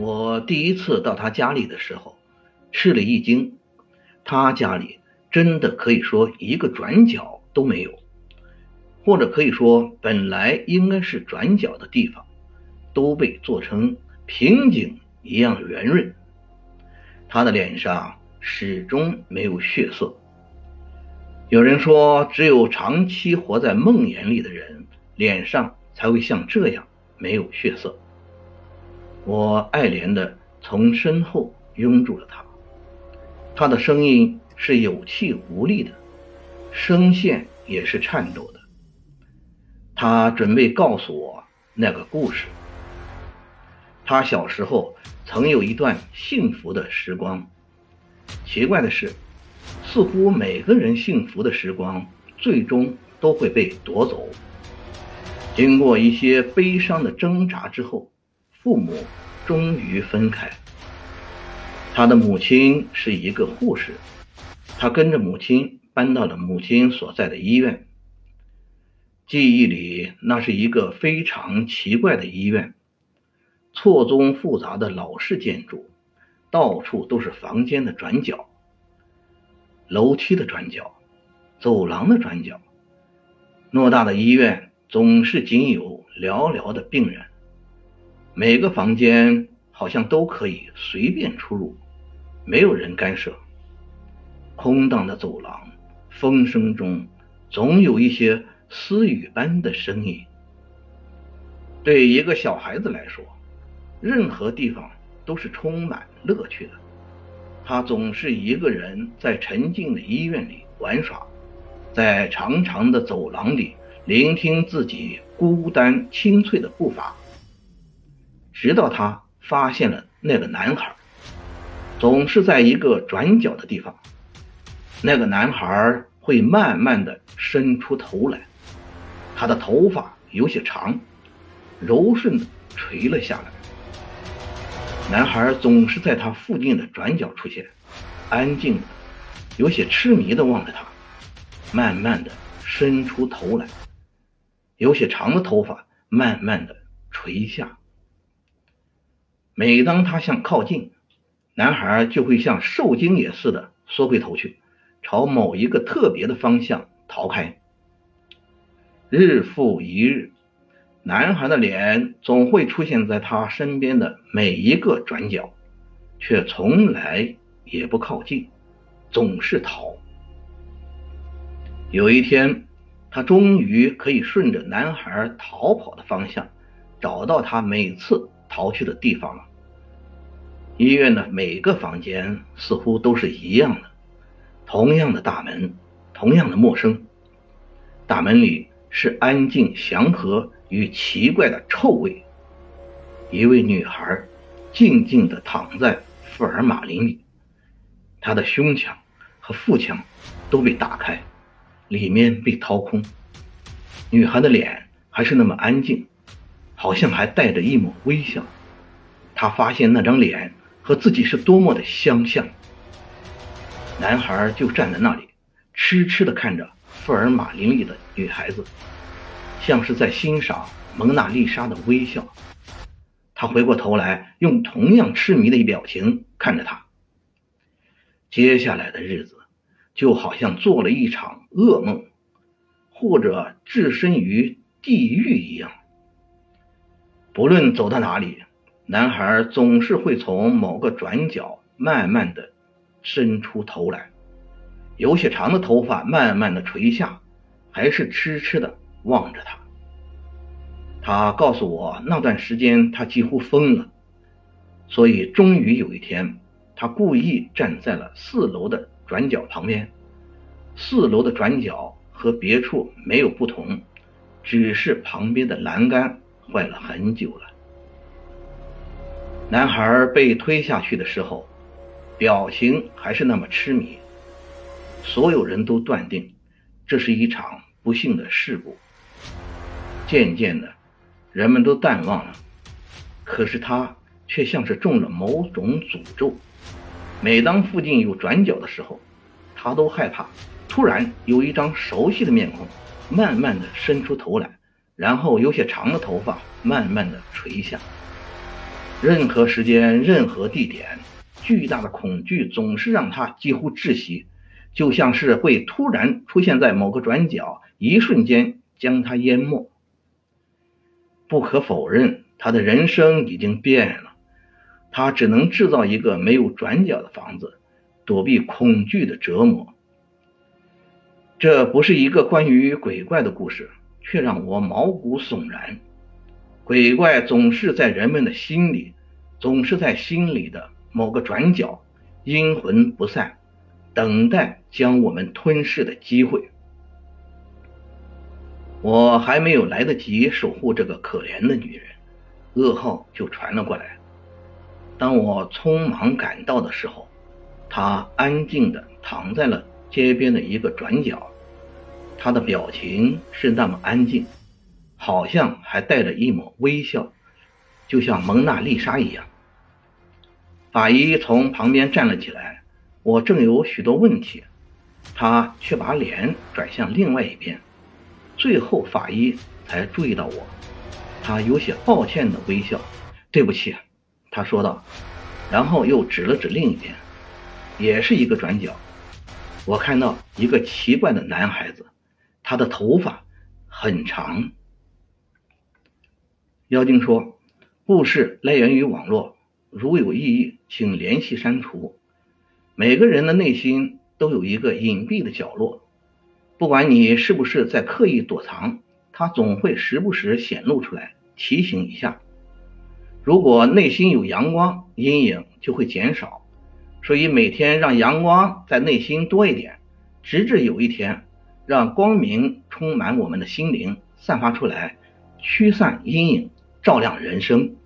我第一次到他家里的时候，吃了一惊。他家里真的可以说一个转角都没有，或者可以说本来应该是转角的地方，都被做成瓶颈一样圆润。他的脸上始终没有血色。有人说，只有长期活在梦魇里的人，脸上才会像这样没有血色。我爱怜的从身后拥住了他，他的声音是有气无力的，声线也是颤抖的。他准备告诉我那个故事。他小时候曾有一段幸福的时光。奇怪的是，似乎每个人幸福的时光最终都会被夺走。经过一些悲伤的挣扎之后。父母终于分开。他的母亲是一个护士，他跟着母亲搬到了母亲所在的医院。记忆里，那是一个非常奇怪的医院，错综复杂的老式建筑，到处都是房间的转角、楼梯的转角、走廊的转角。偌大的医院总是仅有寥寥的病人。每个房间好像都可以随便出入，没有人干涉。空荡的走廊，风声中总有一些私语般的声音。对一个小孩子来说，任何地方都是充满乐趣的。他总是一个人在沉静的医院里玩耍，在长长的走廊里聆听自己孤单清脆的步伐。直到他发现了那个男孩，总是在一个转角的地方。那个男孩会慢慢的伸出头来，他的头发有些长，柔顺的垂了下来。男孩总是在他附近的转角出现，安静的，有些痴迷的望着他，慢慢的伸出头来，有些长的头发慢慢的垂下。每当他向靠近，男孩就会像受惊也似的缩回头去，朝某一个特别的方向逃开。日复一日，男孩的脸总会出现在他身边的每一个转角，却从来也不靠近，总是逃。有一天，他终于可以顺着男孩逃跑的方向，找到他每次逃去的地方了。医院的每个房间似乎都是一样的，同样的大门，同样的陌生。大门里是安静祥和与奇怪的臭味。一位女孩静静地躺在福尔马林里，她的胸腔和腹腔都被打开，里面被掏空。女孩的脸还是那么安静，好像还带着一抹微笑。他发现那张脸。和自己是多么的相像。男孩就站在那里，痴痴地看着福尔马林里的女孩子，像是在欣赏蒙娜丽莎的微笑。他回过头来，用同样痴迷的一表情看着她。接下来的日子，就好像做了一场噩梦，或者置身于地狱一样。不论走到哪里。男孩总是会从某个转角慢慢的伸出头来，有些长的头发慢慢的垂下，还是痴痴的望着他。他告诉我，那段时间他几乎疯了，所以终于有一天，他故意站在了四楼的转角旁边。四楼的转角和别处没有不同，只是旁边的栏杆坏了很久了。男孩被推下去的时候，表情还是那么痴迷。所有人都断定这是一场不幸的事故。渐渐的，人们都淡忘了，可是他却像是中了某种诅咒。每当附近有转角的时候，他都害怕突然有一张熟悉的面孔慢慢的伸出头来，然后有些长的头发慢慢的垂下。任何时间、任何地点，巨大的恐惧总是让他几乎窒息，就像是会突然出现在某个转角，一瞬间将他淹没。不可否认，他的人生已经变了，他只能制造一个没有转角的房子，躲避恐惧的折磨。这不是一个关于鬼怪的故事，却让我毛骨悚然。鬼怪总是在人们的心里，总是在心里的某个转角，阴魂不散，等待将我们吞噬的机会。我还没有来得及守护这个可怜的女人，噩耗就传了过来。当我匆忙赶到的时候，她安静地躺在了街边的一个转角，他的表情是那么安静。好像还带着一抹微笑，就像蒙娜丽莎一样。法医从旁边站了起来，我正有许多问题，他却把脸转向另外一边。最后，法医才注意到我，他有些抱歉的微笑：“对不起。”他说道，然后又指了指另一边，也是一个转角。我看到一个奇怪的男孩子，他的头发很长。妖精说：“故事来源于网络，如有异议，请联系删除。每个人的内心都有一个隐蔽的角落，不管你是不是在刻意躲藏，它总会时不时显露出来，提醒一下。如果内心有阳光，阴影就会减少。所以每天让阳光在内心多一点，直至有一天，让光明充满我们的心灵，散发出来，驱散阴影。”照亮人生。